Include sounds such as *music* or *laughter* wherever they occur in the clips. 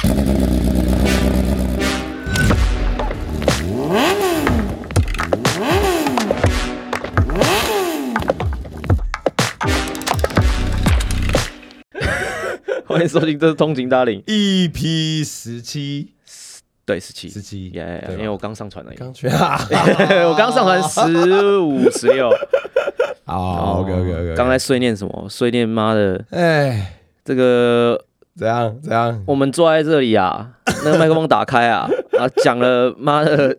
*laughs* 欢迎收听，这是通勤大领，EP 十七，对，十七，十七，耶，因为我刚上传而已，刚去啊，*laughs* 我刚上传十五、十六，*laughs* 好，OK OK OK，刚才碎念什么？碎念妈的，哎，这个怎样怎样？我们坐在这里啊，*laughs* 那个麦克风打开啊，啊，讲了妈的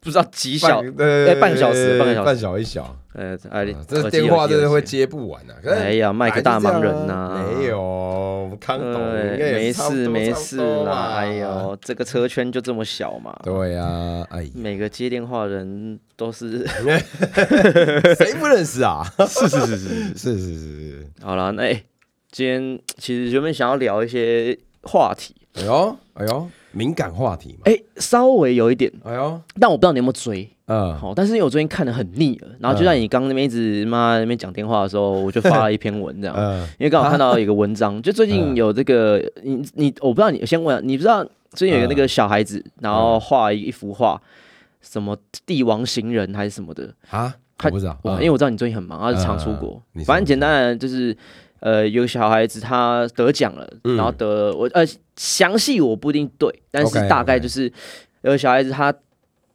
不知道几小，对哎半个小时半个小时半小一小，呃，哎啊，这电话真的会。接不完啊！哎呀麦克大忙人呐没有，康董没事没事多啦，哎呦，这个车圈就这么小嘛。对呀，哎，每个接电话的人都是 *laughs* 谁不认识啊？是是是是是。是是是 *laughs* 是，好了，那、哎今天 *tsk* 其实原本想要聊一些话题，哎呦哎呦，敏感话题嘛，哎、稍微有一点，哎呦，但我不知道你有没有追。嗯，好，但是因为我最近看的很腻了，然后就在你刚那边一直妈那边讲电话的时候，我就发了一篇文这样。嗯，因为刚好看到一个文章，*laughs* 就最近有这个你你我不知道你先问啊，你不知道最近有一个那个小孩子，然后画一一幅画，什么帝王行人还是什么的，啊，他我不知道，因为我知道你最近很忙，他是常出国。嗯。你，说。反正简单的就是。呃，有个小孩子他得奖了，嗯。然后得我呃详细我不一定对，但是大概就是有个小孩子他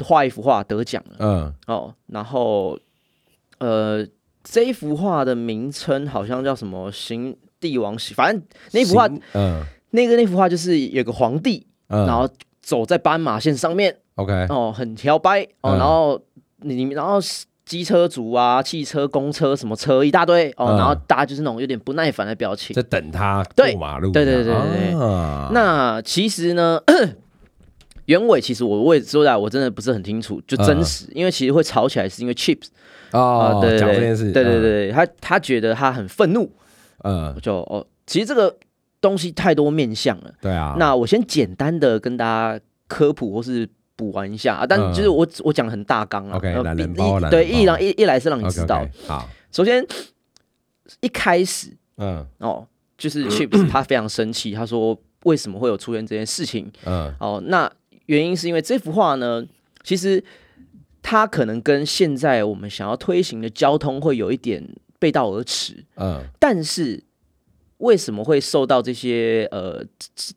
画一幅画得奖了嗯。哦，然后呃这一幅画的名称好像叫什么行帝王行，反正那幅画嗯。那个那幅画就是有个皇帝，嗯，然后走在斑马线上面 OK，哦，很摇摆哦，嗯。然后你然后机车族啊、汽车、公车什么车一大堆哦，嗯。然后大家就是那种有点不耐烦的表情。在等他对过马路，对对对对对啊。那其实呢，*coughs* 原委其实我我也说的，我真的不是很清楚，就真实，因为其实会吵起来是因为 Chips 啊，哦，对对对讲这件事，对对对，他他觉得他很愤怒，嗯，我就哦，其实这个东西太多面向了。对啊，那我先简单的跟大家科普或是补完一下。啊，但嗯。就是我我讲得很大纲啊 OK，呃懒人一对，一来一一来是让你知道。首先一开始嗯。哦，就是 Chips 他非常生气，他说为什么会有出现这件事情？嗯。哦，那原因是因为这幅画呢，其实它可能跟现在我们想要推行的交通会有一点背道而驰，嗯。但是为什么会受到这些呃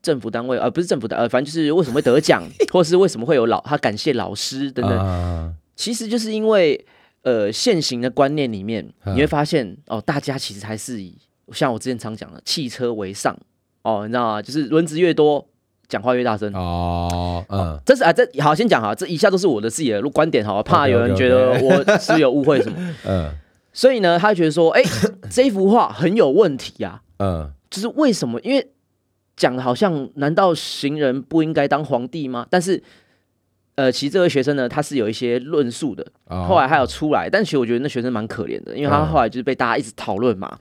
政府单位呃不是政府的呃，反正就是为什么会得奖，*laughs* 或是为什么会有老他感谢老师等等，啊。其实就是因为呃现行的观念里面，嗯你会发现哦，大家其实还是以像我之前常讲的汽车为上哦，你知道吗？就是轮子越多，讲话越大声。哦，嗯。这是啊，这好先讲哈，这以下都是我的自己的观点，好，怕有人觉得我是有误会什么，*laughs* 嗯。所以呢，他觉得说，哎、*laughs* 这幅画很有问题啊，嗯就是为什么？因为讲的好像，难道行人不应该当皇帝吗？但是，呃，其实这位学生呢，他是有一些论述的，哦后来还有出来，但其实我觉得那学生蛮可怜的，因为他嗯后来就是被大家一直讨论嘛，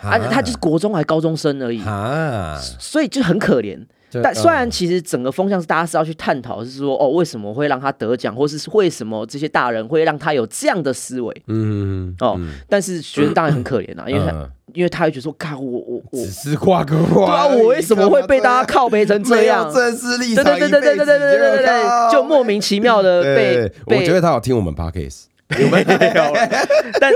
啊，他就是国中还高中生而已，啊，所以就很可怜。就但虽然嗯其实整个风向是大家是要去探讨，是说哦，为什么会让他得奖，或是为什么这些大人会让他有这样的思维嗯哦，但是学生当然很可怜啊，因为他嗯因为他会觉得说，看我我我只，是画个对画，啊，我为什么会被大家靠背成这样？正式立对对对对对对对对对对对，就莫名其妙的 *laughs* 被对，我被觉得他有听我们 podcast，有 *laughs* 没有？但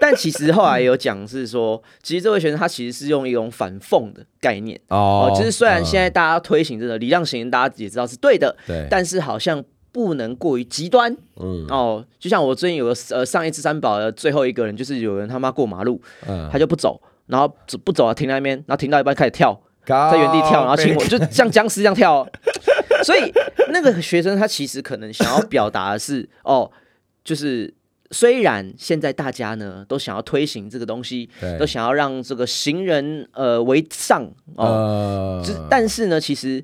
但其实后来有讲是说，*laughs* 其实这位学生他其实是用一种反讽的概念。哦，就是虽然现在大家推行这个礼让行人，大家也知道是对的，对，但是好像不能过于极端。嗯。哦。就像我最近有个呃上一次三宝的最后一个人，就是有人他妈过马路，嗯，他就不走，然后走不走啊，停在那边，然后停到一半开始跳，在在原地跳，然后亲我，就像僵尸一样跳。哦。*laughs* 所以那个学生他其实可能想要表达的是，哦，就是虽然现在大家呢都想要推行这个东西，都想要让这个行人呃为上哦，但是呢，其实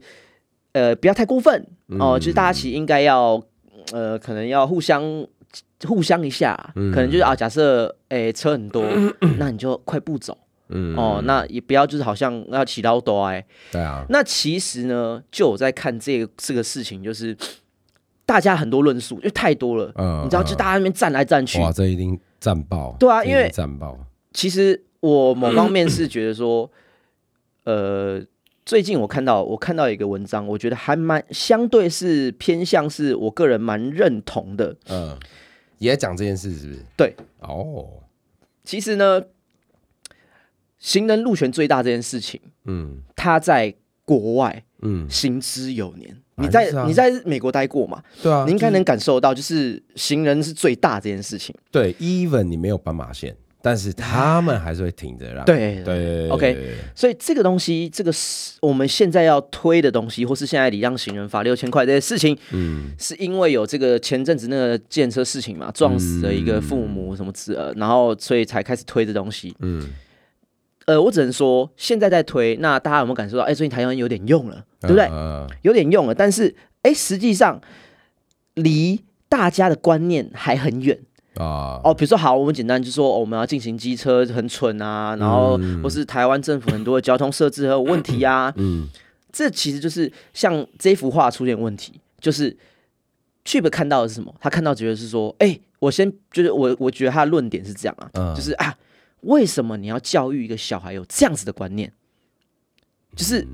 呃不要太过分哦，就是大家其实应该要呃可能要互相。互相一下，可能就是啊，假设诶、车很多，*clears throat* 那你就快步走嗯。哦，那也不要就是好像要起刀多哎，对啊，那其实呢，就我在看这个这个事情，就是大家很多论述，因为太多了，嗯你知道，就大家那边站来站去。哇，这一定战爆，对啊因为战爆，其实我某方面是觉得说，*clears throat* 呃，最近我看到我看到一个文章，我觉得还蛮相对是偏向是我个人蛮认同的。嗯，也讲这件事是不是？对，哦，其实呢，行人路权最大这件事情，嗯他在国外嗯，行之有年。啊你在啊你在美国待过嘛？对啊，你应该能感受到，就是行人是最大这件事情。对，even 你没有斑马线，但是他们还是会停着让。对对对 OK 所以这个东西，这个是我们现在要推的东西，或是现在礼让行人罚六千块这些事情，嗯是因为有这个前阵子那个建车事情嘛，撞死了一个父母什么之呃，然后所以才开始推这东西。嗯，呃，我只能说现在在推，那大家有没有感受到？哎，最近台湾有点用了，对不对？嗯有点用了，但是哎，实际上离大家的观念还很远。啊，哦，比如说好，我们简单就说、哦我们要进行机车很蠢啊，然后、嗯或是台湾政府很多的交通设置还有问题啊，嗯 *clears throat* 这其实就是像这幅画出现问题，就是 Chip 看到的是什么？他看到觉得是说，哎、我先就是我我觉得他的论点是这样啊，嗯就是啊，为什么你要教育一个小孩有这样子的观念？就是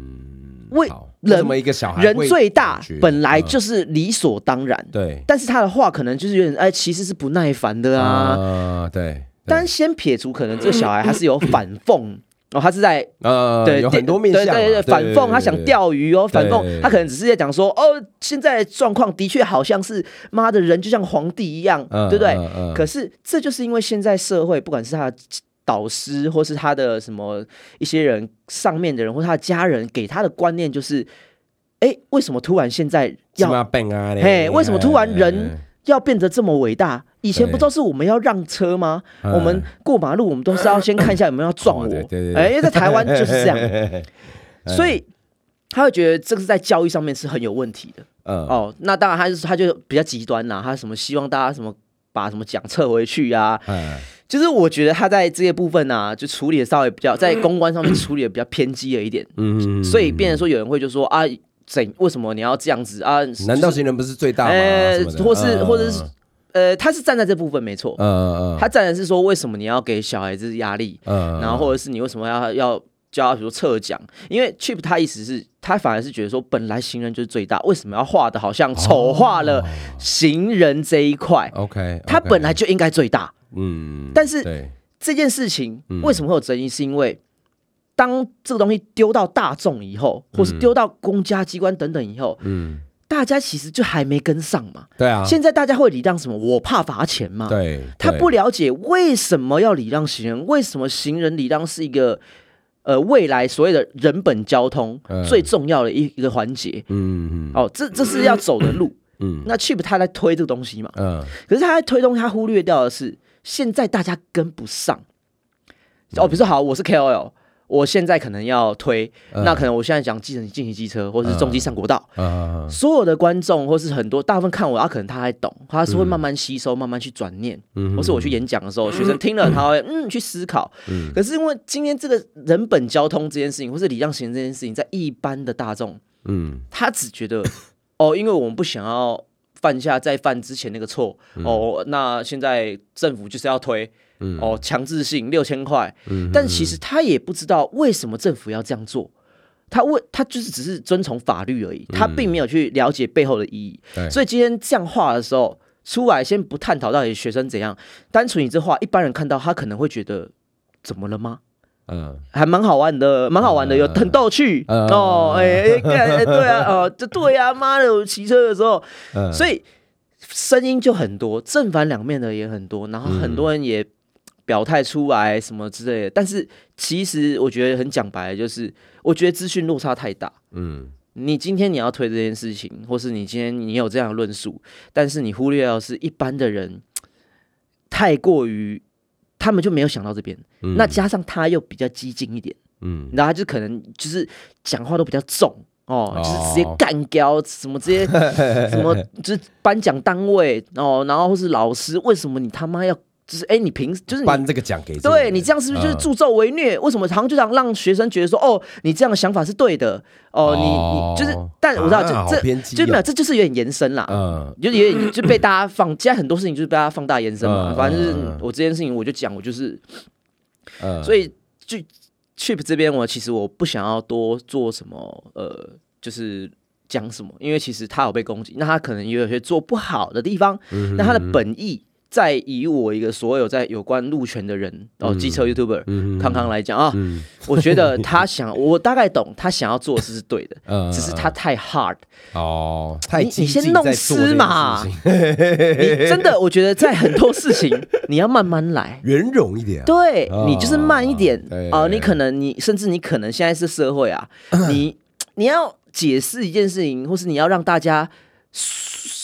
为好人一个小孩人最大本来嗯就是理所当然，对但是他的话可能就是有点哎，其实是不耐烦的啊。啊，对，但先撇除可能这个小孩他是有反讽 *coughs* 哦，他是在呃，对有很多面向，对对对反讽，他想钓鱼哦，反对讽他可能只是在讲说哦，现在的状况的确好像是妈的人就像皇帝一样，嗯对不对？可是这就是因为现在社会，不管是他的导师或是他的什么一些人上面的人或他的家人给他的观念就是，哎，为什么突然现在要要笨啊，嘿为什么突然人哎要变得这么伟大？以前不都是我们要让车吗？嗯我们过马路，我们都是要先看一下有没有要撞我。哎，因为在台湾就是这样，*laughs* 所以他会觉得这个是在教育上面是很有问题的。嗯哦，那当然他就是他就比较极端啦，他什么希望大家什么把什么奖撤回去啊，哎就是我觉得他在这些部分呢、就处理的稍微比较在公关上面处理的比较偏激了一点，嗯所以变成说有人会就说啊，怎为什么你要这样子啊？难道新人不是最大吗？呃或是嗯或者是呃，他是站在这部分没错，嗯嗯他站的是说为什么你要给小孩子压力，嗯，然后或者是你为什么要要叫他比如说撤奖？因为 Chip 他意思是，他反而是觉得说，本来行人就是最大，为什么要画的好像丑化哦了行人这一块？OK，他本来就应该最大，嗯，但是这件事情嗯为什么会有争议？是因为当这个东西丢到大众以后，或是丢到公家机关等等以后，嗯大家其实就还没跟上嘛。对啊，现在大家会礼让什么？我怕罚钱嘛。对他不了解为什么要礼让行人，为什么行人礼让是一个呃未来所谓的人本交通嗯最重要的一一个环节。嗯嗯哦，这这是要走的路。嗯那 Chip 他在推这个东西嘛，嗯可是他在推东西，他忽略掉的是现在大家跟不上。哦，比如说好，我是 KOL，我现在可能要推，嗯。那可能我现在讲计程进行机车，或者是重机上国道，嗯所有的观众或是很多大部分看我，他可能他还懂，他是会慢慢吸收，慢慢去转念。嗯或是我去演讲的时候，学生听了他会嗯去思考。嗯。可是因为今天这个人本交通这件事情，或是礼让行人这件事情，在一般的大众，嗯。他只觉得 *laughs* 哦，因为我们不想要犯下再犯之前那个错哦，那现在政府就是要推嗯。哦强制性六千块，嗯但其实他也不知道为什么政府要这样做。他为他就是只是遵从法律而已，他并没有去了解背后的意义。对。所以今天这样画的时候，出来先不探讨到底学生怎样，单纯你这画，一般人看到他可能会觉得怎么了吗？嗯。还蛮好玩的，蛮好玩的，有很逗趣嗯。哦，哎 *laughs* 对啊，哦，这对啊，妈的，我骑车的时候，嗯，所以声音就很多，正反两面的也很多，然后很多人也表态出来什么之类的，但是其实我觉得很讲白，就是我觉得资讯落差太大。嗯你今天你要推这件事情，或是你今天你有这样的论述，但是你忽略掉的是一般的人太过于，他们就没有想到这边。嗯那加上他又比较激进一点，嗯然后他就可能就是讲话都比较重哦，哦就是直接干掉什么直接 *laughs* 什么，就是颁奖单位哦，然后或是老师，为什么你他妈要就是哎，你凭就是你颁这个奖给对你这样是不是就是嗯助纣为虐？为什么好像就想让学生觉得说，哦，你这样的想法是对的，哦，你你就是，但我知道这这就没有，哦。这就是有点延伸啦，嗯。就有点就被大家放，现在很多事情就是被大家放大延伸嘛。嗯反正就是我这件事情我就讲，我就是，嗯，所以就 Chip 这边，我其实我不想要多做什么，呃，就是讲什么，因为其实他有被攻击，那他可能也有些做不好的地方，那他的本意。在以我一个所有在有关路权的人哦，机车 YouTuber 康康来讲啊，我觉得他想，我大概懂他想要做的是对的，*laughs* 只是他太 hard 哦，太你你先弄湿嘛，*laughs* *laughs* 你真的我觉得在很多事情你要慢慢来，圆融一点，对你就是慢一点。啊，你可能你甚至你可能现在是社会啊，你你要解释一件事情，或是你要让大家。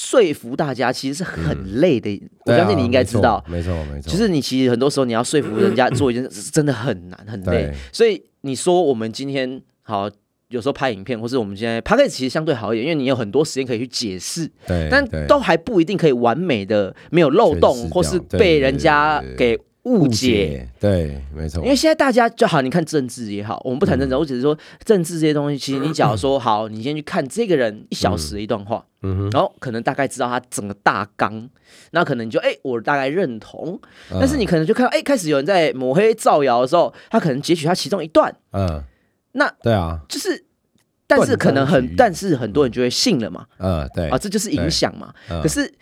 说服大家其实是很累的，我相信你应该知道，没错没错。就是你其实很多时候你要说服人家做一件事，是真的很难很累。所以你说我们今天好，有时候拍影片，或是我们现在拍个其实相对好一点，因为你有很多时间可以去解释，对，但都还不一定可以完美的没有漏洞，或是被人家给。误解，对，没错。因为现在大家就好，你看政治也好，我们不谈政治，我只是说政治这些东西。其实你假如说好，你先去看这个人一小时的一段话，嗯。然后可能大概知道他整个大纲，那可能你就哎，我大概认同。但是你可能就看到哎，开始有人在抹黑造谣的时候，他可能截取他其中一段，嗯，那对啊，就是，但是可能很，但是很多人就会信了嘛，嗯，对。啊，这就是影响嘛，可是。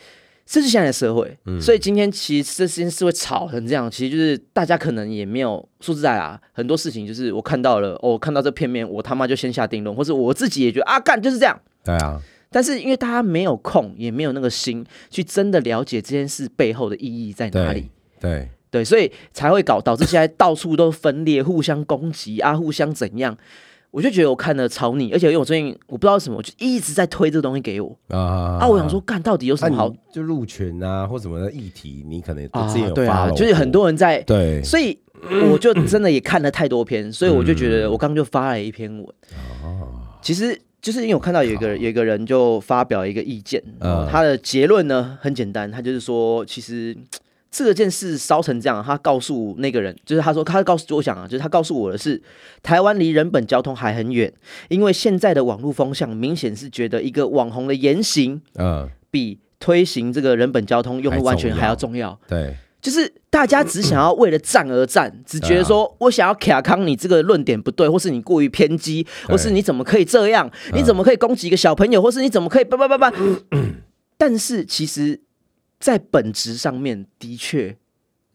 这是现在的社会，所以今天其实这件事会吵成这样，其实就是大家可能也没有说实在啊，很多事情就是我看到了，哦，看到这片面，我他妈就先下定论，或者我自己也觉得啊，干就是这样。对啊，但是因为大家没有空，也没有那个心去真的了解这件事背后的意义在哪里。对对，所以才会搞导致现在到处都分裂，互相攻击啊，互相怎样。我就觉得我看的超腻，而且因为我最近我不知道什么，就一直在推这个东西给我啊啊！我想说，干到底有什么好？就入群啊，或什么的议题，你可能啊，对啊，就是很多人在对，所以我就真的也看了太多篇，所以我就觉得我刚刚就发了一篇文。哦，其实就是因为我看到有一个有一个人就发表一个意见，他的结论呢很简单，他就是说其实。这件事烧成这样，他告诉那个人，就是他说，他告诉我想啊，就是他告诉我的是，台湾离人本交通还很远，因为现在的网络风向明显是觉得一个网红的言行，嗯，比推行这个人本交通用户完全还要重要。对，就是大家只想要为了战而战，只觉得说我想要卡康，你这个论点不对，或是你过于偏激，或是你怎么可以这样？你怎么可以攻击一个小朋友，或是你怎么可以叭叭叭叭？*clears throat* 但是其实。在本质上面，的确，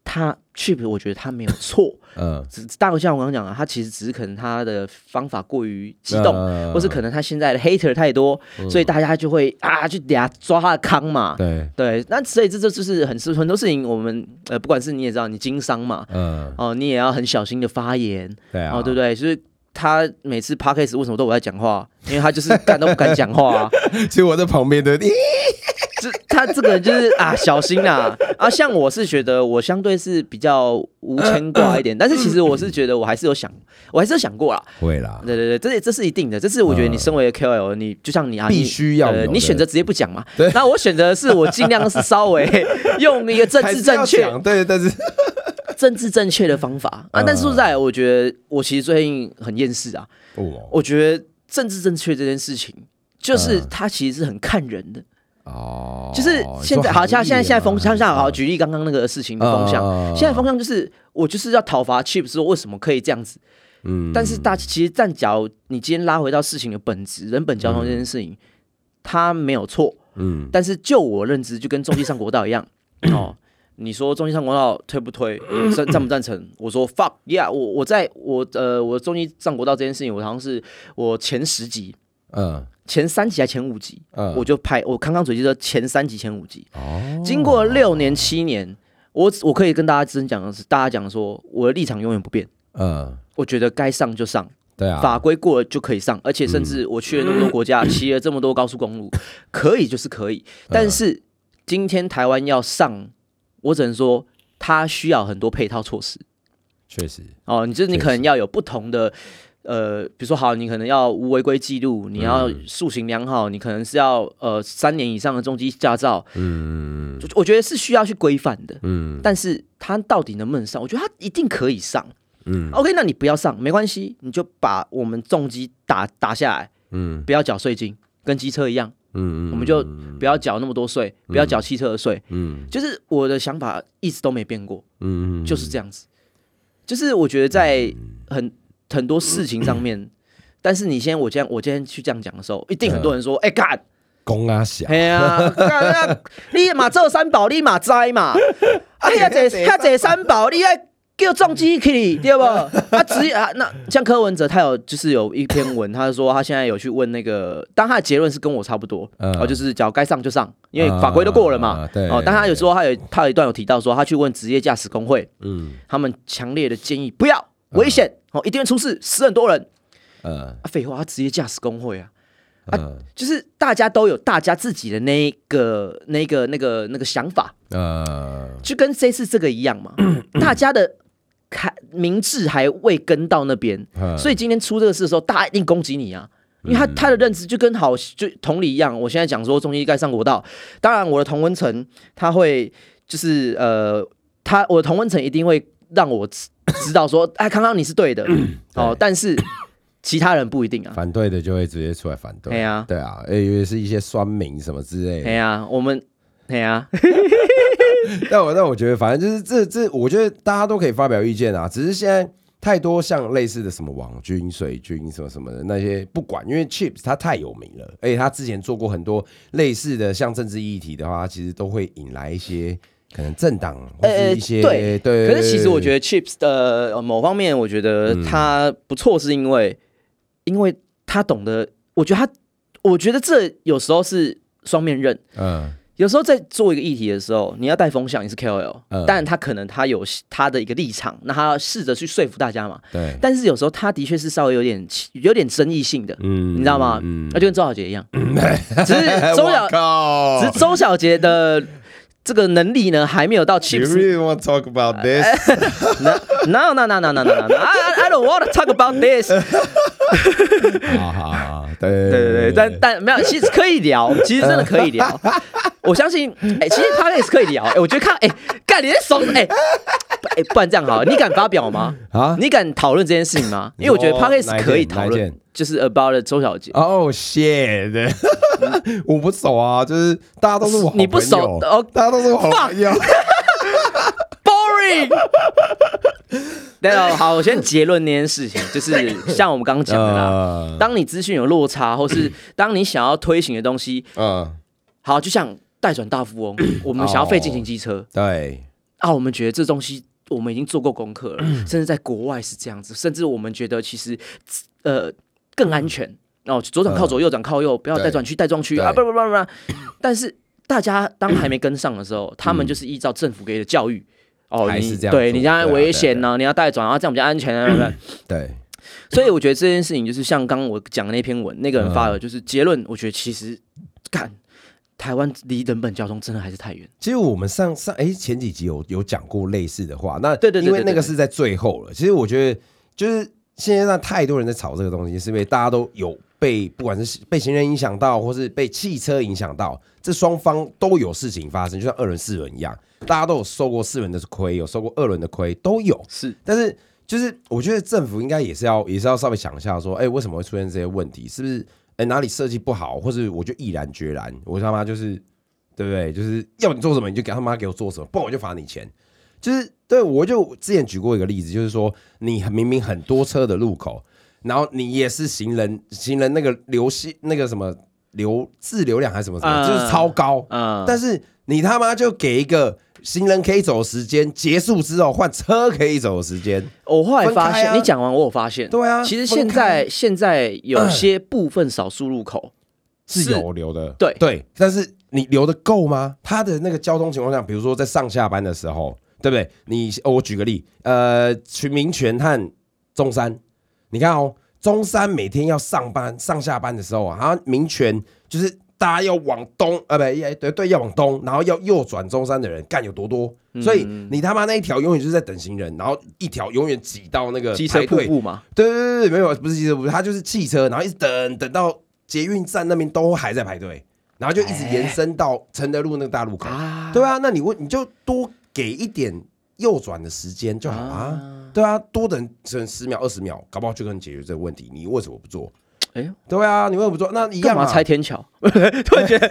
他 Chip，我觉得他没有错。*laughs* 嗯，只大像我刚刚讲啊，他其实只是可能他的方法过于激动，或是可能他现在的 hater 太多，所以大家就会啊，去底下抓他的坑嘛。对对，那所以这这就是很很多事情，我们呃，不管是你也知道，你经商嘛，嗯，哦，你也要很小心的发言，对啊，哦，对不对？就是他每次 podcast 为什么都我在讲话？因为他就是敢都不敢讲话啊。*laughs* 其实我在旁边的。*laughs* 这他这个就是啊，小心啊啊！像我是觉得我相对是比较无牵挂一点，但是其实我是觉得我还是有想，我还是有想过啦。会啦，对对对，这这是一定的。这是我觉得你身为 KOL，你就像你啊，必须要你选择直接不讲嘛。那我选择是我尽量是稍微 *laughs* 用一个政治正确，对，但是 *laughs* 政治正确的方法啊。但是说实在，我觉得我其实最近很厌世啊。哦，我觉得政治正确这件事情，就是它其实是很看人的。哦，就是现在，好像现在现在风向下，好举例刚刚那个事情的风向，现在风向就是我就是要讨伐 Chip，说为什么可以这样子？嗯，但是大其实站脚，你今天拉回到事情的本质，人本交通这件事情，它没有错，嗯，但是就我认知，就跟中继上国道一样，*clears throat* 哦，你说中继上国道推不推，赞赞不赞成？我说 fuck yeah，我我在我呃我中继上国道这件事情，我好像是我前十集，嗯。前三集还前五集，我就拍我康康嘴就说前三集前五集。哦，经过六年七年，我我可以跟大家真讲的是，大家讲说我的立场永远不变。嗯，我觉得该上就上，对啊，法规过了就可以上，而且甚至我去了那么多国家，骑了这么多高速公路，*laughs* 可以就是可以。但是今天台湾要上，我只能说它需要很多配套措施。确实，哦，你就是你可能要有不同的。呃，比如说好，你可能要无违规记录，你要塑形良好，你可能是要呃三年以上的重机驾照，嗯，我觉得是需要去规范的，嗯，但是他到底能不能上？我觉得他一定可以上，嗯，OK，那你不要上没关系，你就把我们重机打打下来，嗯，不要缴税金，跟机车一样，嗯嗯，我们就不要缴那么多税，不要缴汽车的税，嗯，就是我的想法一直都没变过，嗯嗯，就是这样子，就是我觉得在很。很多事情上面，但是你先我今天我今天去这样讲的时候，一定很多人说，哎干。公啊小，哎呀，干啊你嘛做三宝，你嘛知嘛，*laughs* 啊遐这遐这三宝，你爱叫重机去 *laughs* 对不？啊只啊那像柯文哲，他有就是有一篇文，他说他现在有去问那个，当他的结论是跟我差不多，嗯。哦，就是只要该上就上，因为法规都过了嘛。啊，对哦，但他有说他有他有一段有提到说，他去问职业驾驶工会，嗯。他们强烈的建议不要危险，哦，一定会出事，死很多人。嗯啊，废话，他职业驾驶工会啊，嗯就是大家都有大家自己的那一个、那个、那个、那个想法，呃，就跟这次这个一样嘛。*clears throat* 大家的还明智还未跟到那边，嗯所以今天出这个事的时候，大家一定攻击你啊。因为他他的认知就跟好就同理一样，我现在讲说中医该上国道，当然我的同温层他会就是呃，他我的同温层一定会让我知知道说，哎，康康你是对的。哦，但是其他人不一定啊。反对的就会直接出来反对，对啊对啊，哎，因为是一些酸民什么之类的。对啊，我们对啊，*laughs* 但我但我觉得，反正就是这这，我觉得大家都可以发表意见啊。只是现在太多像类似的什么网军、水军什么什么的那些，不管，因为 Chips 他太有名了，而且他之前做过很多类似的像政治议题的话，其实都会引来一些可能政党或是一些、对对。可是其实我觉得，Chips 的呃某方面，我觉得他不错，是因为、因为他懂得，我觉得他，我觉得这有时候是双面刃。嗯有时候在做一个议题的时候，你要带风向，你是 KOL，、嗯但他可能他有他的一个立场，那他要试着去说服大家嘛。对，但是有时候他的确是稍微有点有点争议性的，嗯你知道吗？嗯那就跟周小杰一样，*laughs* 只是周小只是周小杰的这个能力呢，还没有到 You really want to talk about this？No, *laughs* no, no, no, no, no, no, no. I, I don't want to talk about this. 好好好，对对对对对，但但没有，其实可以聊，其实真的可以聊。*laughs* 我相信，哎、其实 p o d c s 可以聊。哎、我觉得看，哎、干你在手，哎、哎、不然这样好了，你敢发表吗？啊，你敢讨论这件事情吗？因为我觉得 p o d c s 可以讨论就是 about 周小姐。哦、shit！*laughs* 我不熟啊，就是大家都是我好你不熟哦大家都是我好朋友。Boring。对哦，好，我先结论那件事情，就是像我们刚刚讲的啦。呃当你资讯有落差，或是 *clears throat* 当你想要推行的东西，嗯，好，就像代转大富翁，*clears throat* 我们想要废进行机车对，啊，我们觉得这东西我们已经做过功课了，嗯 *clears throat* 甚至在国外是这样子，甚至我们觉得其实呃更安全哦，左转靠左，右转靠右，不要对带转区、带撞区啊，不不不不不，*coughs* 但是大家当还没跟上的时候，他们就是依照政府给的教育。哦，你还是这样做对你这样对啊危险呢，你要带转，然后这样比较安全啊，对 *coughs* 不对？对，所以我觉得这件事情就是像刚刚我讲的那篇文，那个人发嗯的，就是结论。我觉得其实干台湾离人本交通真的还是太远。其实我们上上哎前几集有有讲过类似的话，那对对对因为那个是在最后了。其实我觉得就是现在让太多人在吵这个东西，是因为大家都有被不管是被行人影响到，或是被汽车影响到，这双方都有事情发生，就像二轮四轮一样，大家都有受过四轮的亏，有受过二轮的亏，都有。是，但是就是我觉得政府应该也是要也是要稍微想一下，说，哎、为什么会出现这些问题？是不是哎、哪里设计不好，或是我就毅然决然，我他妈就是对不对？就是要你做什么你就给他妈给我做什么，不然我就罚你钱。就是对我就之前举过一个例子，就是说你明明很多车的路口，然后你也是行人，行人那个流系那个什么流自流量还是什么什么，嗯就是超高，嗯，但是你他妈就给一个行人可以走的时间，结束之后换车可以走的时间，*laughs* 我后来发现，开啊你讲完我有发现，对啊其实现在现在有些部分少数路口是有留的，对对，但是你留的够吗？他的那个交通情况下，比如说在上下班的时候，对不对？你、哦、我举个例，呃，群民权和中山，你看哦，中山每天要上班上下班的时候啊，民权就是大家要往东，呃，不，也对对，要往东，然后要右转中山的人干有多多，所以你他妈那一条永远就是在等行人，然后一条永远挤到那个机车排队瀑布嘛，对对对对，没有，不是汽车，不是，它就是汽车，然后一直等等到捷运站那边都还在排队，然后就一直延伸到承德路那个大路口。啊，对啊，那你问你就多给一点右转的时间就好啊。对啊，多等等十秒二十秒，搞不好就能解决这个问题。你为什么不做？哎，对啊，你为什么不做？那一干嘛。拆天桥？*laughs* 突然觉得，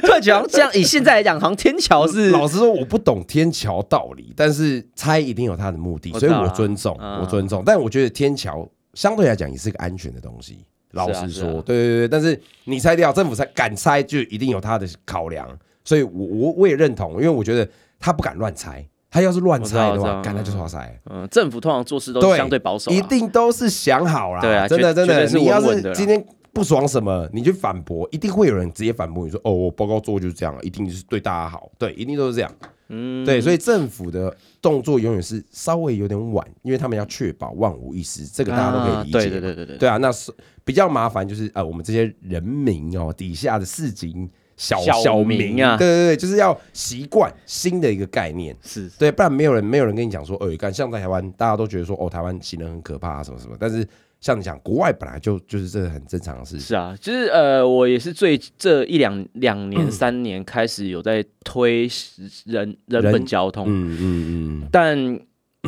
突然觉得这样，以现在来讲，好像天桥是 *laughs* 老实说，我不懂天桥道理，但是拆一定有它的目的，所以我尊重，嗯我尊重。但我觉得天桥相对来讲也是个安全的东西。老实说，对对对，但是你拆掉，政府拆敢拆，就一定有它的考量。所以我我我也认同，因为我觉得他不敢乱猜，他要是乱我知道拆的话，干他就是要拆。嗯，政府通常做事都是相对保守啊，一定都是想好啦。对啊真的真的，你要是今天不爽什么，你去反驳，一定会有人直接反驳你说：“哦，我报告做就是这样，一定是对大家好。”对，一定都是这样。嗯，对，所以政府的动作永远是稍微有点晚，因为他们要确保万无一失，这个大家都可以理解对对对对对对啊，那是比较麻烦，就是呃，我们这些人民哦，底下的市井小小民民啊对对对，就是要习惯新的一个概念。是对，不然没有人没有人跟你讲说，呃，干像在台湾，大家都觉得说，哦，台湾行人很可怕啊，什么什么。但是像你讲，国外本来就就是这个很正常的事情。是啊，就是呃，我也是最这一两两嗯年、三年开始有在推人人人本交通，嗯嗯嗯，但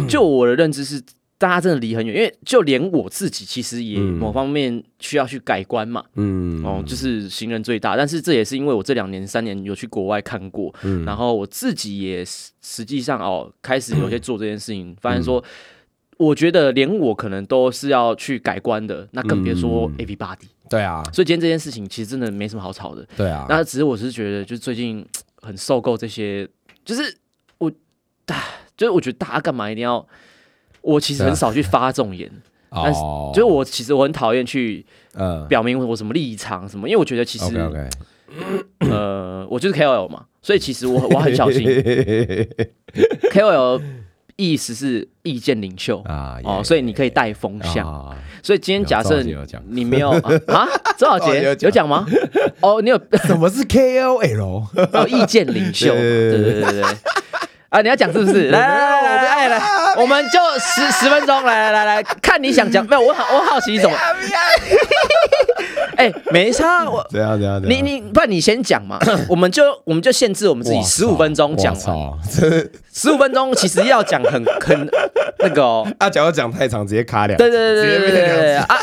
就我的认知是，大家真的离很远，因为就连我自己其实也嗯。某方面需要去改观嘛。嗯。哦，就是行人最大，但是这也是因为我这两年、三年有去国外看过，嗯。然后我自己也实实际上哦，开始有些做这件事情，发现嗯说，我觉得连我可能都是要去改观的，那更别说嗯。Everybody。对啊，所以今天这件事情其实真的没什么好吵的，对啊，那只是我是觉得，就是最近很受够这些，就是我，啊，就是我觉得大家干嘛一定要，我其实很少去发这种言，但是哦就是我其实我很讨厌去嗯。表明我什么立场什么，因为我觉得其实 *coughs* 呃，我就是 KOL 嘛，所以其实我 *laughs* 我很小心。KOL 意思是意见领袖。啊哦，所以你可以带风向。啊。所以今天假设你没有啊，啊？周小杰有讲。吗？哦，你有什么是 KOL？*laughs* 哦意见领袖。对对对对。啊，你要讲是不是？来来来来来，*laughs* 我们就十十分钟，来来来来，看你想讲 *laughs* 没有？我好我好奇你怎么？*laughs* 哎，没差，我怎样怎样？你你不然你先讲嘛，*coughs* 我们就我们就限制我们自己十五分钟讲操完，哇操这十五分钟其实要讲很很那个哦，啊，假如讲太长，直接卡两。对对对对对对啊，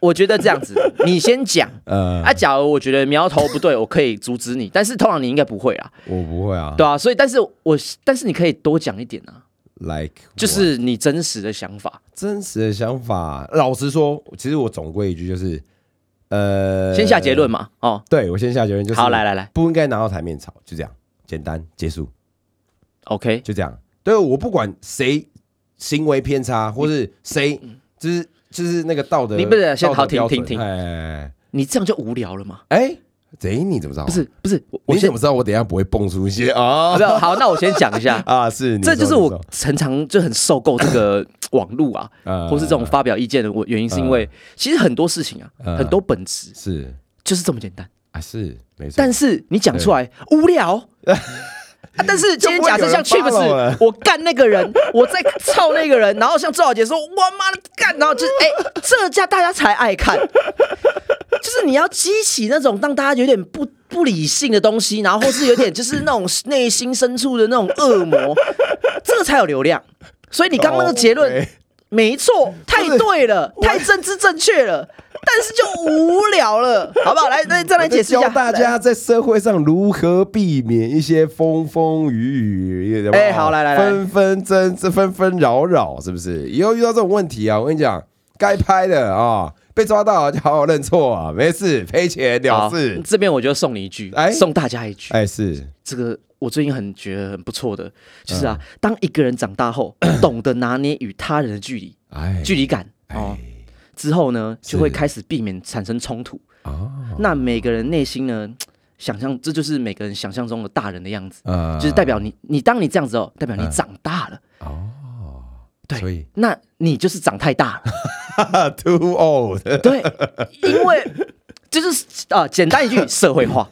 我觉得这样子，*laughs* 你先讲。呃啊，假如我觉得苗头不对，我可以阻止你，但是通常你应该不会啊，我不会啊。对啊，所以但是我但是你可以多讲一点啊，，like 就是你真实的想法。真实的想法。老实说，其实我总归一句就是，呃，先下结论。嘛，哦，对我先下结论，就是好，来来来不应该拿到台面吵，就这样，简单结束，，OK，就这样。对我不管谁行为偏差，或是谁就是就是那个道德，你不是先好停停停。哎你这样就无聊了嘛？哎，贼你怎么知道？不，是不是，我你怎么知道我等一下不会蹦出一些啊？没有好，那我先讲一下。*laughs* 啊，是，你这就是我常常就很受够这个网络啊，呃或是这种发表意见的我原因，是因为其实很多事情啊，嗯。很多本质是。就是这么简单，啊，是没错，但是你讲出来无聊。*laughs* *laughs* 啊但是今天假设像去不会有人 follow 了。Chips，我干那个人，*laughs* 我在操那个人，然后像周小姐说，我妈的干，然后就是哎、这家大家才爱看，就是你要激起那种让大家有点不不理性的东西，然后或是有点就是那种内心深处的那种恶魔，这个才有流量。所以你刚刚那个结论没错，太对了，太政治正确了，但是就无聊了，*laughs* 好不好？来，来再来解释一下，教大家在社会上如何避免一些风风雨雨，哎好来来来。纷纷争这纷纷扰扰，是不是？以后遇到这种问题啊，我跟你讲，该拍的啊，被抓到就好好认错啊，没事，赔钱了事。这边我就送你一句，哎？送大家一句，哎，是。这个我最近很觉得很不错的，就是嗯。啊，当一个人长大后，*coughs* 懂得拿捏与他人的距离、哎，距离感哦哎，之后呢，就会开始避免产生冲突。哦，那每个人内心呢，*tsk* 想象这就是每个人想象中的大人的样子，呃就是代表你，你当你这样子哦，代表你嗯。长大了，哦，对所以。那你就是长太大了，*laughs* too old，*laughs* 对，因为就是啊、简单一句，*laughs* 社会化。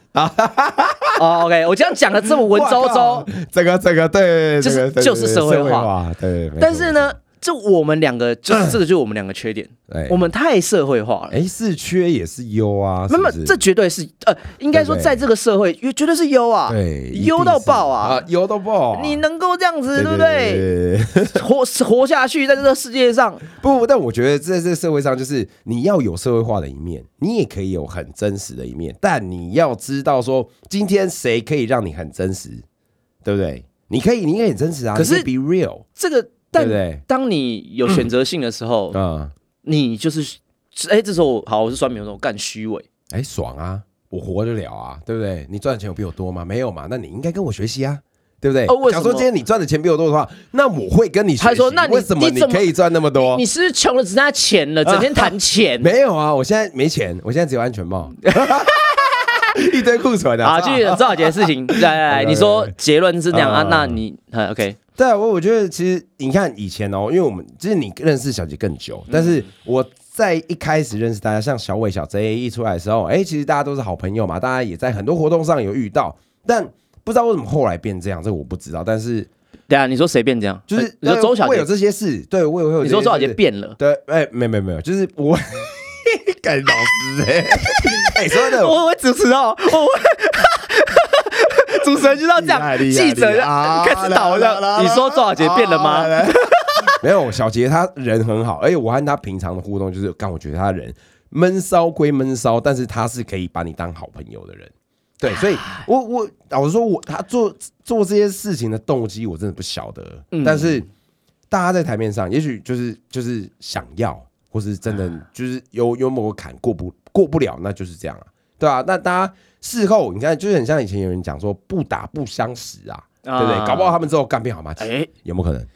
哦，OK，我这样讲的这么文绉绉，，这个这个对，就是就是社会化。化，对。但是，呢，就我们两个，就是这个就是我们两个缺点，哎我们太社会化了。哎，是缺也是优啊，那么这绝对是呃，应该说在这个社会，绝对是优啊，对优到爆啊！啊，优到爆啊！你能够这样子，对对不对？对？活活下去，在这个世界上，不，但我觉得在这个社会上，就是你要有社会化的一面，你也可以有很真实的一面，但你要知道说，今天谁可以让你很真实，对不对？你可以，你可以很真实啊，可是 be real，这个但对不对？当你有选择性的时候，嗯，你就是哎，这时候好，我是酸民，我说干虚伪，哎，爽啊，我活得了啊，对不对？你赚的钱有比我多吗？没有嘛，那你应该跟我学习啊。对不对？假如说今天你赚的钱比我多的话，那我会跟你学习。他说：“那为什么你可以赚那么多？你是不是穷的只剩下钱了，整天谈钱。*laughs* ”没有啊，我现在没钱，我现在只有安全帽，*laughs* 一堆库存的。啊，继续周小杰的事情，来来来，*laughs* 你说结论是那样啊？那你，OK？对啊，我我觉得其实你看以前哦，因为我们就是你认识小杰更久，但是我在一开始认识大家，像小伟、小 J 一出来的时候，哎，其实大家都是好朋友嘛，大家也在很多活动上有遇到，但。不知道为什么后来变这样，这我不知道。但是，对啊，你说谁变这样？就是你说周小杰有这些事，对我也会有。你说周小杰变了？对，哎，没没没有，就是我 *laughs* 干老师哎，*laughs* 哎，说的，我我主持哦，我主持人就要这样，记者开始倒了。你说周小杰变了吗？*laughs* 没有，小杰他人很好，而且我和他平常的互动就是，刚我觉得他人闷骚归闷骚，但是他是可以把你当好朋友的人。对，所以我我老实说，我他做做这些事情的动机，我真的不晓得。但是大家在台面上，也许就是就是想要，或是真的就是有有某个坎过不过不了，那就是这样啊，对啊，那大家事后你看，就是很像以前有人讲说“不打不相识”啊，对不对？搞不好他们之后干变好吗？哎，有没有可能？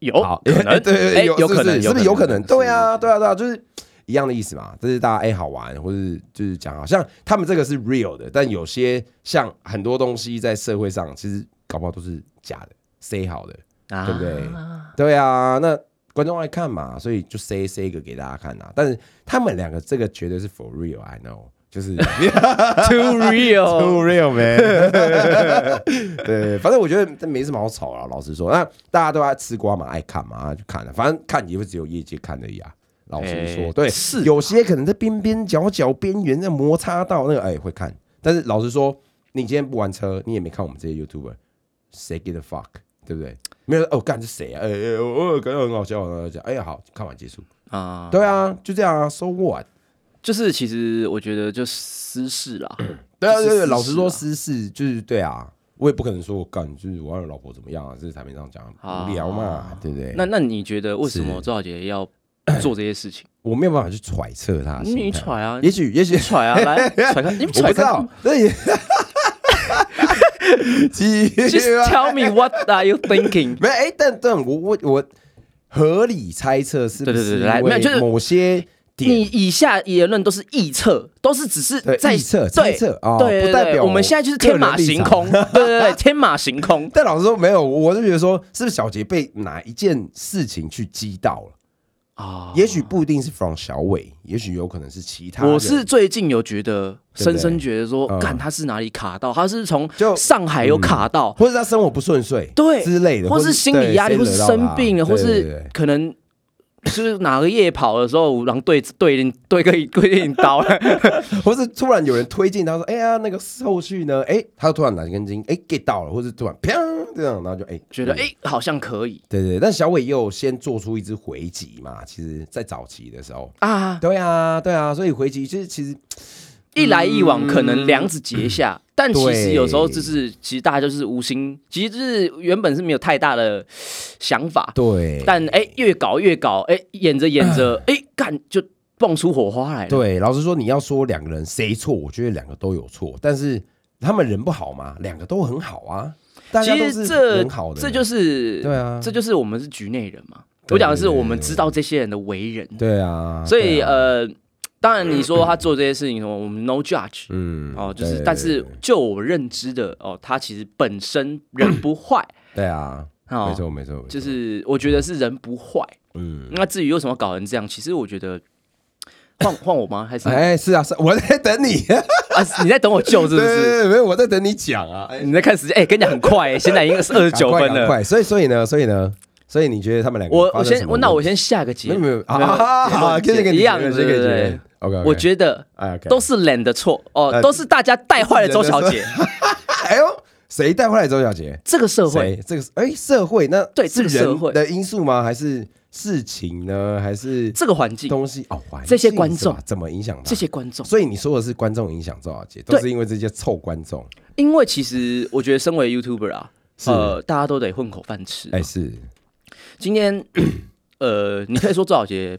有，可能 *laughs* 对对，有可能，是不是有可能？对啊，对啊，对啊，就是。一样的意思嘛，这是大家哎好玩，或者就是讲好像他们这个是 real 的，但有些像很多东西在社会上其实搞不好都是假的，say 好的，对不对？对啊，那观众爱看嘛，所以就 say say 一个给大家看呐。但是他们两个这个绝对是 for real，I know，就是 *laughs* too real，too real man。*laughs* 对，反正我觉得这没什么好吵啊。老实说，那大家都爱吃瓜嘛，爱看嘛，就看了。反正看也会只有业界看而已啊。老实说，对，是有些可能在边边角角边缘在摩擦到那个，哎，会看。但是老实说，你今天不玩车，你也没看我们这些 YouTuber，谁 give a fuck，对不对？没有哦，干是谁啊？哎哎，我感觉很好笑，很好笑。哎呀，好看完结束啊。对啊，就这样啊。So what？就是其实我觉得就私事啦。对啊，对对，老实说私事就是对啊。我也不可能说我干，就是我老婆怎么样啊？这是台面上讲无聊嘛，对不对？那那你觉得为什么周小姐要？*clears throat* 做这些事情，我没有办法去揣测他。你揣啊，也许也许揣啊，来 *laughs* 揣看，你揣看。所以，*laughs* Just tell me what are you thinking？没哎，但但我我我合理猜测是，对对对，来，没有就是某些你以下言论都是臆测，都是只是在测猜测啊，对，不代表我们现在就是天马行空，对对对，*laughs* 天马行空。但老实说，没有，我是觉得说，是不是小杰被哪一件事情去激到了？啊，也许不一定是 from 小伟，也许有可能是其他。我是最近有觉得，深深觉得说，看他是哪里卡到，他是从就上海有卡到，或者他生活不顺遂，对之类的，或是心理压力，或是生病了，或是可能。是哪个夜跑的时候，然后对对对个对一刀，*laughs* 或是突然有人推进他说：“哎呀，那个后续呢？”哎，他突然拿一根筋哎 get 到了，或是突然砰这样，然后就哎觉得哎好像可以。对对，但小伟又先做出一支回击嘛，其实在早期的时候啊，对啊对啊，所以回击就是其实。一来一往，可能梁子结下，*clears throat* 但其实有时候就是，其实大家就是无心，其实就是原本是没有太大的想法，对。但哎，越搞越搞，哎，演着演着，*clears throat* 哎，干就蹦出火花来了。对，老实说，你要说两个人谁错，我觉得两个都有错，但是他们人不好嘛？两个都很好啊，其实这很好的，这就是对啊，这就是我们是局内人嘛。我讲的是我们知道这些人的为人，对啊，所以呃。当然，你说他做这些事情，我们 no judge，嗯，哦，就是，但是就我认知的，哦，他其实本身人不坏，*laughs* 对啊，没错没错，就是我觉得是人不坏，嗯，那至于为什么搞成这样，其实我觉得换 *coughs* 换我吗？还是？哎，是啊，是我在等你。*laughs* 啊，你在等我救是不是？没有，我在等你讲啊，你在看时间，哎，跟你讲很快，*laughs* 现在已经是二十九分了，快，所以所以呢，所以呢。所以你觉得他们两个？我我先我那我先下个结，没有啊，跟这个一样的，对对对。OK，我觉得都是脸的错哦，都是大家带坏了周小姐。*laughs* 哎呦，谁带坏了周小姐？这个社会，这个哎社会那对是人的因素吗？还是事情呢？还是这个环境东西哦？这些观众怎么影响这些观众？所以你说的是观众影响周小姐，都是因为这些臭观众。因为其实我觉得，身为 YouTuber 啊，呃，大家都得混口饭吃。哎，是。今天，呃，你可以说周小姐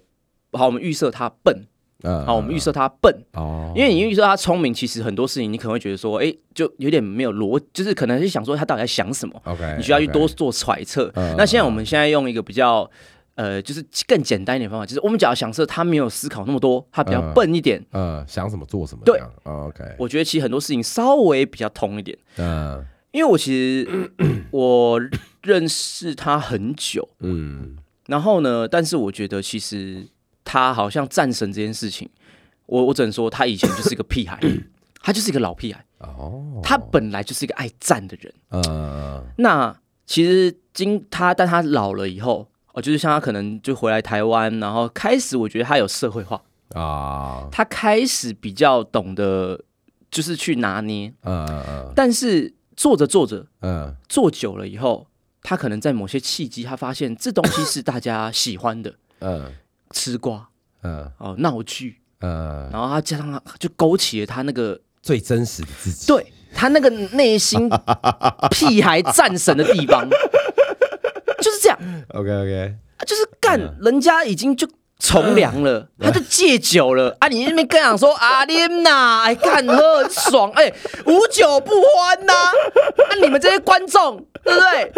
好，我们预设她笨，嗯，好，我们预设他笨，哦，因为你预设他聪明，其实很多事情你可能会觉得说，哎，就有点没有逻，就是可能是想说他到底在想什么，OK，你需要去多做揣测。嗯那现在我们现在用一个比较。呃，就是更简单一点的方法，就是我们只要想设他没有思考那么多，他比较嗯笨一点。嗯想什么做什么，对，OK，我觉得其实很多事情稍微比较通一点，嗯因为我其实 *coughs* 我认识他很久，嗯。然后呢，但是我觉得其实他好像战神这件事情，我我只能说他以前就是一个屁孩，*coughs* 他就是一个老屁孩，哦，他本来就是一个爱战的人。嗯那其实经他，但他老了以后，哦，就是像他可能就回来台湾，然后开始我觉得他有社会化，啊，他开始比较懂得就是去拿捏，嗯嗯。但是做着做着嗯。做久了以后，他可能在某些契机，他发现这东西是大家喜欢的，嗯吃瓜。嗯。哦闹剧，嗯，然后他加上他就勾起了他那个最真实的自己，对他那个内心 *laughs* 屁孩战神的地方，就是这样。，OK OK，就是干，人家已经就从良了，嗯。他就戒酒了。啊！你那边跟讲说 *laughs* 阿莲呐，哎，干喝很爽，哎，无酒不欢呐、啊！你们这些观众，对不对？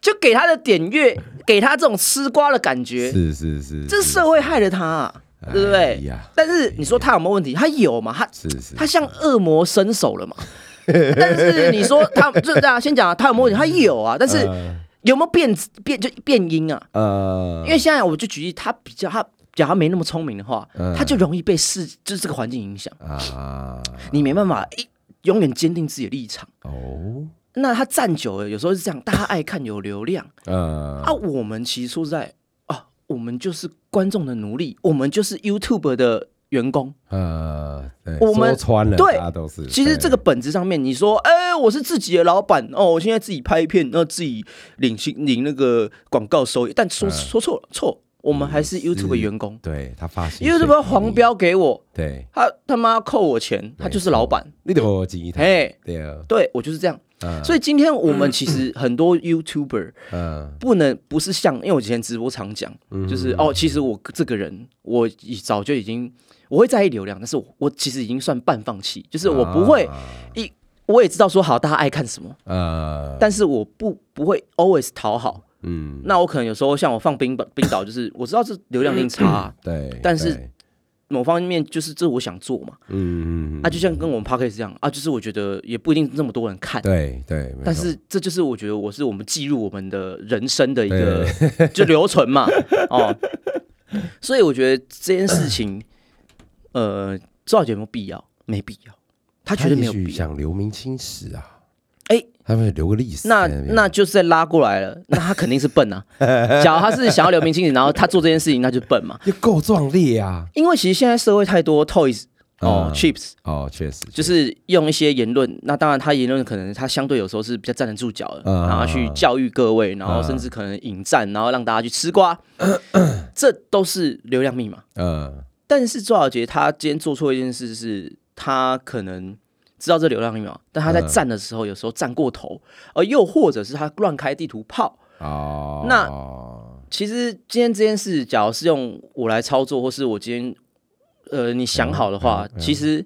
就给他的点阅，给他这种吃瓜的感觉，是是是，这是社会害了他、啊，对不哎对？呀，但是你说他有没有问题？他有嘛？他是是，他向恶魔伸手了嘛？*laughs* 但是你说他，就是大家先讲啊，他有没有问题？他有啊，但是呃有没有变变就变音啊？呃，因为现在我就举例，他比较他假如他没那么聪明的话，嗯他就容易被世就是这个环境影响，啊你没办法一永远坚定自己的立场。哦，那他站久了，有时候是这样，大家爱看有流量。嗯。啊。我们其实说实在啊，我们就是观众的奴隶，我们就是 YouTube 的员工。呃，对我们说穿了，对大家都是，其实这个本质上面，你说，哎、我是自己的老板哦，我现在自己拍片，然后自己领薪领那个广告收益，但说、嗯。说错了，错，我们还是 YouTube 员工。对他发现，YouTube 黄，标给我，对，他他妈扣我钱，他就是老板。你得我记他，嘿，对。啊，对我就是这样。嗯。所以今天我们其实很多 YouTuber 嗯。不能不是像，因为我之前直播常讲，就是哦，其实我这个人我已早就已经我会在意流量，但是我我其实已经算半放弃，就是我不会啊。一我也知道说好大家爱看什么，呃，但是我不不会 always 讨好。嗯，那我可能有时候像我放冰岛冰岛，就是我知道这流量一定差啊、对，但是对某方面就是这我想做嘛，嗯嗯，啊，就像跟我们 p o d c a s t 这样啊，就是我觉得也不一定那么多人看，对对，但是这就是我觉得我是我们记录我们的人生的一个 *laughs* 就留存嘛，哦，所以我觉得这件事情，呃，周小姐有没有必要？没必要，他觉得没有必要。想留名青史啊，哎，他们留个历史那那就是在拉过来了，那他肯定是笨啊。*laughs* 假如他是想要留名青史，然后他做这件事情，那就笨嘛。就够壮烈啊，因为其实现在社会太多 toys 哦、嗯 chips，哦，确实就是用一些言论，那当然他言论可能他相对有时候是比较站得住脚的，嗯然后去教育各位，然后甚至可能引战，然后让大家去吃瓜，*clears throat* 这都是流量密码。嗯。但是周小杰他今天做错一件事是，他可能知道这流量密码，但他在嗯站的时候有时候站过头，而又或者是他乱开地图炮。哦，那其实今天这件事，假如是用我来操作，或是我今天呃你想好的话，嗯嗯嗯其实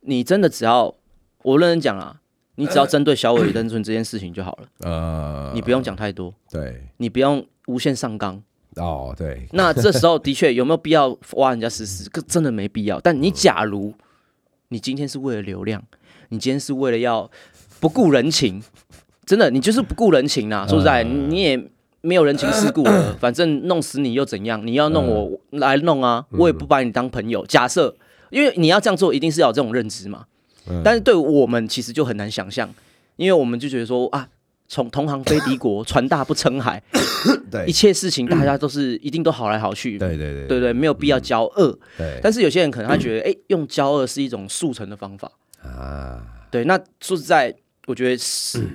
你真的只要我认真讲啊，你只要针对小尾灯村这件事情就好了，*laughs* 呃，你不用讲太多，对你不用无限上纲。哦对，*laughs* 那这时候的确有没有必要挖人家死死？这真的没必要。但你假如你今天是为了流量，你今天是为了要不顾人情，*laughs* 真的你就是不顾人情啦。说实在，你也没有人情世故了，*laughs* 反正弄死你又怎样？你要弄我来弄啊，我也不把你当朋友。假设，因为你要这样做，一定是要有这种认知嘛。但是对我们其实就很难想象，因为我们就觉得说啊，从同行非敌国，*laughs* 船大不称海，对一切事情大家都是一定都好来好去，对对对对对，没有必要骄恶。对但是有些人可能他觉得，哎、用骄恶是一种速成的方法。啊，对，那说实在，我觉得是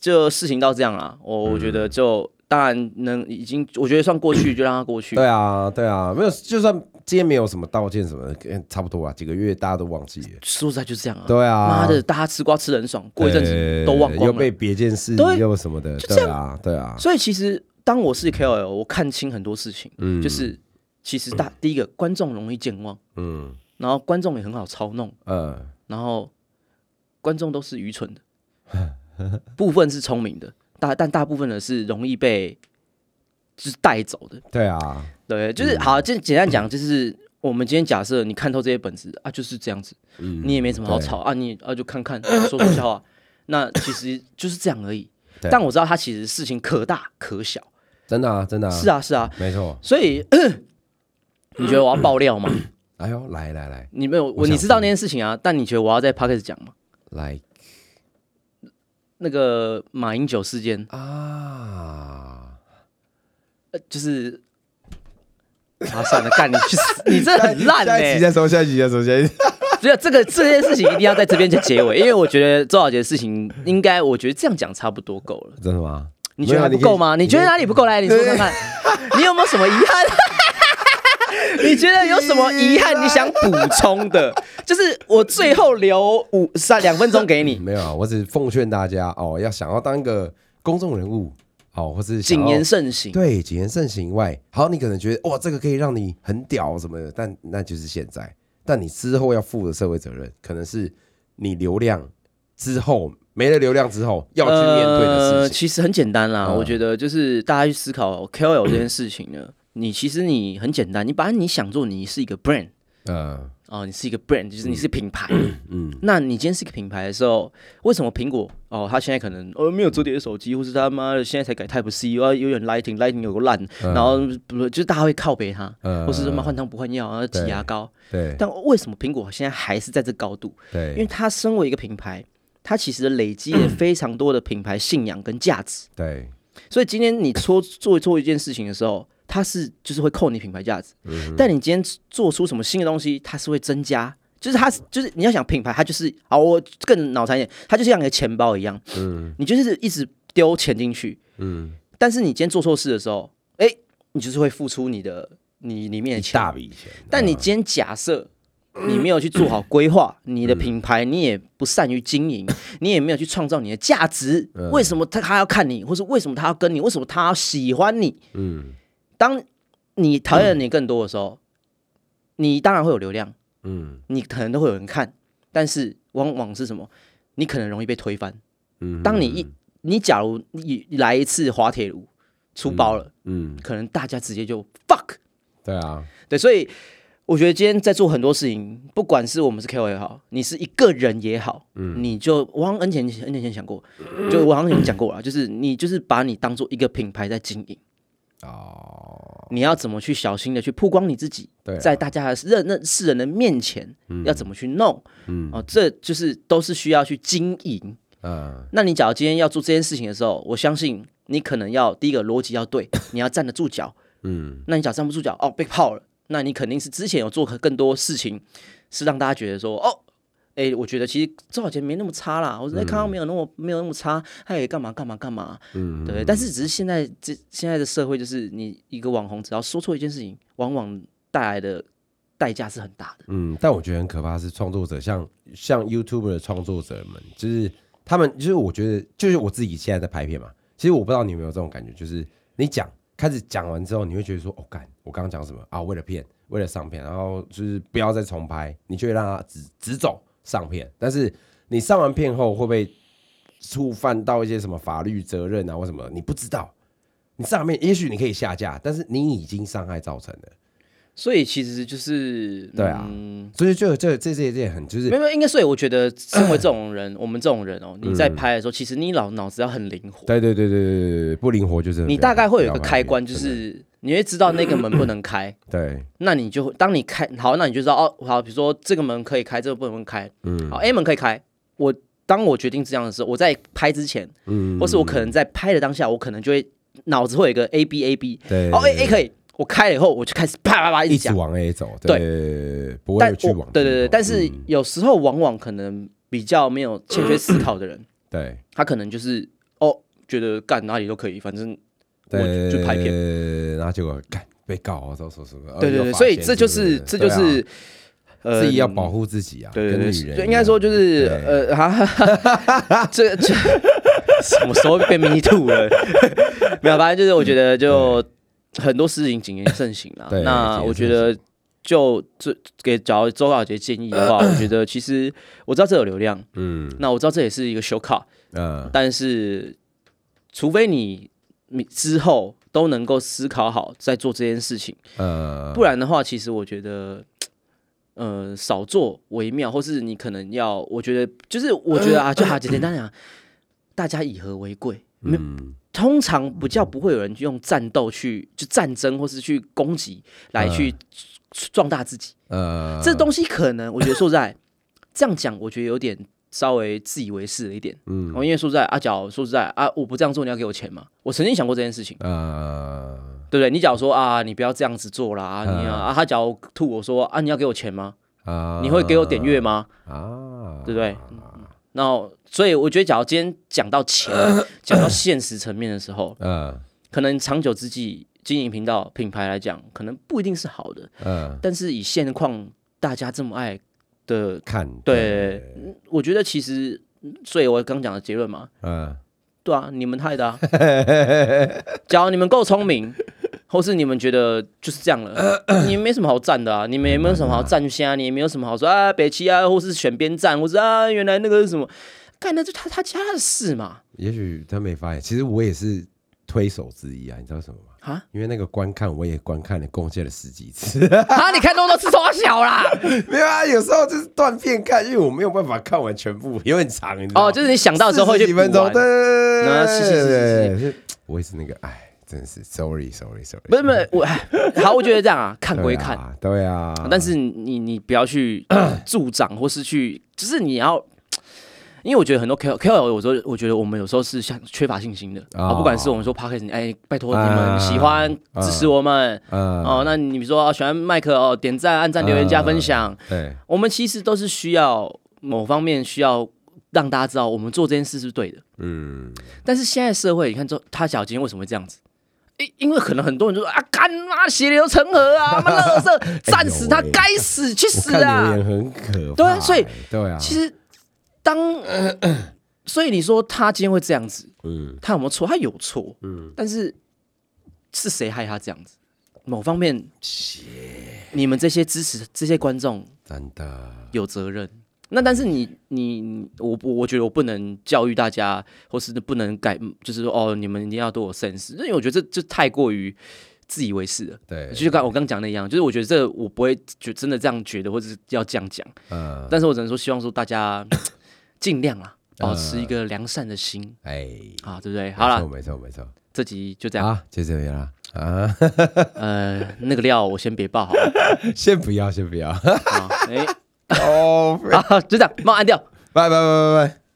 就事情到这样啦，我我觉得就当然能已经，我觉得算过去就让它过去。对啊对啊，没有，就算今天没有什么道歉什么的，嗯差不多啊，几个月大家都忘记了。说实在就是这样啊。对啊，妈的，大家吃瓜吃的很爽，过一阵子都忘光了。又被。别件事对。又什么的，就这对啊对啊，所以其实当我是 KOL，我看清很多事情，嗯。就是其实大第一个观众容易健忘，嗯。然后观众也很好操弄，呃，然后观众都是愚蠢的，*laughs* 部分是聪明的，大但大部分的是容易被就是带走的。对啊，对，就是好，就简单讲，就是我们今天假设你看透这些本质啊，就是这样子，嗯你也没什么好吵啊，你啊就看看说说笑话，*coughs* 那其实就是这样而已。但我知道他其实事情可大可小，真的啊，真的啊，是啊是啊，没错。所以 *coughs* 你觉得我要爆料吗？*coughs* 哎呦，来来来你没有，我我你知道那件事情啊，但你觉得我要在 p o c a s t 讲吗？来那个马英九事件，啊！呃就是啊，算了，干你去死，你这很烂下一集哎、再说，下一集再说，下一集。只有这个这件事情一定要在这边就结尾，因为我觉得周小杰的事情应该，我觉得这样讲差不多够了。真的吗？你觉得还不够吗？你你觉得哪里不够？来，你说看看，你有没有什么遗憾？*laughs* 你觉得有什么遗憾？你想补充的？*laughs* 就是我最后留五三两分钟给你，*laughs* 没有啊，我只是奉劝大家哦，要想要当一个公众人物哦，或是谨言慎行。对谨言慎行以外，好，你可能觉得哇，这个可以让你很屌什么的，但那就是现在。但你之后要负的社会责任，可能是你流量之后没了流量之后要去面对的呃，事情。其实很简单啦，嗯我觉得就是大家去思考 KOL 这件事情呢，你其实你很简单，你把你想做你是一个 brand 嗯。哦，你是一个 brand，就是你是品牌。嗯。那你今天是一个品牌的时候，为什么苹果哦，它现在可能呃没有折叠的手机，或是他妈的现在才改 Type C，又有点 Lighting，Lighting 有个烂，嗯。然后不就是大家会靠北它，嗯或是什么换汤不换药，然后挤牙膏。对。但为什么苹果现在还是在这高度？对。因为对它身为一个品牌，它其实累积了非常多的品牌信仰跟价值。对，所以今天你做做做一件事情的时候，它是就是会扣你品牌价值，嗯但你今天做出什么新的东西，它是会增加。就是它，就是你要想品牌，它就是啊，我更脑残一点，它就像一个钱包一样，嗯。你就是一直丢钱进去，嗯，但是你今天做错事的时候，哎、你就是会付出你的你里面的钱，大笔钱。但你今天假设你没有去做好规划，你的品牌你也不善于经营，*laughs* 你也没有去创造你的价值，为什么他他要看你，或是为什么他要跟你，为什么他要喜欢你？嗯当你讨厌的你更多的时候，你当然会有流量，嗯。你可能都会有人看，但是往往是什么？你可能容易被推翻。嗯，当你一你假如你来一次滑铁卢出包了，嗯，可能大家直接就 fuck。对啊，对，所以我觉得今天在做很多事情，不管是我们是 KOL 也好，你是一个人也好，嗯。你就我好像 N 前 N 年前讲过，就我好像已经讲过了，就是你就是把你当做一个品牌在经营，哦，你要怎么去小心的去曝光你自己，对啊，在大家的认认世人的面前，要怎么去弄。嗯。哦，这就是都是需要去经营。嗯。那你假如今天要做这件事情的时候，我相信你可能要第一个逻辑要对，*laughs* 你要站得住脚。嗯。那你假如站不住脚，哦，被泡了，那你肯定是之前有做更多事情，是让大家觉得说，哦，哎，我觉得其实周小杰没那么差啦，我说哎，康康没有那么没有那么差，他也干嘛干嘛干嘛，嗯，对？但是只是现在这现在的社会，就是你一个网红只要说错一件事情，往往带来的代价是很大的。嗯，但我觉得很可怕是创作者，像像 YouTube 的创作者们，就是他们，就是我觉得，就是我自己现在在拍片嘛。其实我不知道你有没有这种感觉，就是你讲开始讲完之后，你会觉得说，哦，干，我刚刚讲什么啊？为了片，为了上片，然后就是不要再重拍，你就会让它直直走上片。但是你上完片后会不会触犯到一些什么法律责任啊，或什么？你不知道。你上面也许你可以下架，但是你已经伤害造成了。所以其实就是对啊嗯所以就这这这这很就是没有，应该所以我觉得，身为这种人，我们这种人哦，*coughs* 你在拍的时候，其实你脑脑子要很灵活，对对对对对对对，不灵活就是你大概会有一个开关，就是你会知道那个门不能开，对，那你就会当你开好，那你就知道哦，好，比如说这个门可以开，这个不能开，嗯。好，A 门可以开，我当我决定这样的时候，我在拍之前，嗯。或是我可能在拍的当下，我可能就会脑子会有一个 A B A B，对。哦 A A 可以，我开了以后我就开始啪啪啪一一直往 A 走，对对，不但会去往我对对对，但是嗯。有时候往往可能比较没有欠缺思考的人，对。他可能就是哦觉得干哪里都可以，反正我对就拍片。然后结果干被告啊，说说什么，对对对，所以这就是是这就是呃自己要保护自己啊，对对对，应该说就是呃，*laughs* 哈哈哈哈这这什么时候被迷途了？*laughs* 没有，反正就是我觉得就很多事情谨言慎行啊。那我觉得就这给假如周小杰建议的话，*laughs* 我觉得其实我知道这有流量，嗯。那我知道这也是一个 show cut，嗯。但是除非你你之后都能够思考好再做这件事情，呃，不然的话，其实我觉得。呃，少做为妙，或是你可能要，我觉得就是，我觉得啊，就好简简单讲，大家以和为贵，没嗯通常不叫不会有人用战斗去就战争或是去攻击来去壮大自己。呃，这东西可能我觉得说在这样讲，我觉得有点稍微自以为是了一点。嗯哦，因为说实在，阿角说实在啊，我不这样做，你要给我钱吗？我曾经想过这件事情，呃，对不对？你假如说啊，你不要这样子做啦，啊你啊他假如吐我说啊，你要给我钱吗？啊你会给我点阅吗？啊，对不对？然后，所以我觉得，假如今天讲到钱，*coughs* 讲到现实层面的时候，嗯 *coughs* 可能长久之计，经营频道品牌来讲，可能不一定是好的。嗯，但是以现况大家这么爱的，看对，嗯我觉得其实，所以我刚讲的结论嘛，嗯对啊，你们害的啊。*laughs* 假如你们够聪明，或是你们觉得就是这样了，你们没什么好站的啊，你们也没有什么好站下，你也没有什么好说啊，北齐啊，或是选边站，或是啊，原来那个是什么，干那就他他家的事嘛，也许他没发现，其实我也是推手之一啊，你知道什么吗？啊因为那个观看我也观看了，贡献了十几次。啊，你看那么多次多小啦，*laughs* 没有啊，有时候就是断片看，因为我没有办法看完全部，有很长，哦，就是你想到的时候会去几分钟，对。对对啊是是是是对对，我也是那个，哎，真的是 sorry sorry sorry，不是不是我，哎好，我觉得这样啊，看归看，对啊，但是你你不要去助长，或是去，就是你要，因为我觉得很多 K K O，有时候我觉得我们有时候是像缺乏信心的啊，哦不管是我们说 p o d c a s t 哎，拜托你啊们喜欢啊支持我们嗯哦，那你比如说喜欢麦克哦，点赞、按赞、留言、加分享，对，我们其实都是需要某方面需要让大家知道我们做这件事是对的。嗯，但是现在社会，你看，这他小今天为什么会这样子？因因为可能很多人就说啊，干妈血流成河啊，*laughs* 妈乐色，战死他，喂。该死，去死啊。很可怕，对啊所以对啊，其实当，*clears throat* 所以你说他今天会这样子，嗯他有没有错？他有错，嗯，但是是谁害他这样子？某方面，你们这些支持这些观众真的，有责任。那但是你你你我我我觉得我不能教育大家，或是不能改，就是说哦，你们一定要对我 sense，因为我觉得这这太过于自以为是了。对，就刚我刚讲的一样，就是我觉得这我不会就真的这样觉得，或者是要这样讲，嗯，但是我只能说希望说大家尽量啦，保呃持一个良善的心哎，好，对不对？好了，没错没错，这集就这样。好，就这样啦，啊，*laughs* 呃，那个料我先别爆好了 *laughs* 先不要，先不要，好，哎、*laughs* 哦，好，就这样，帮我按掉。拜拜拜拜拜。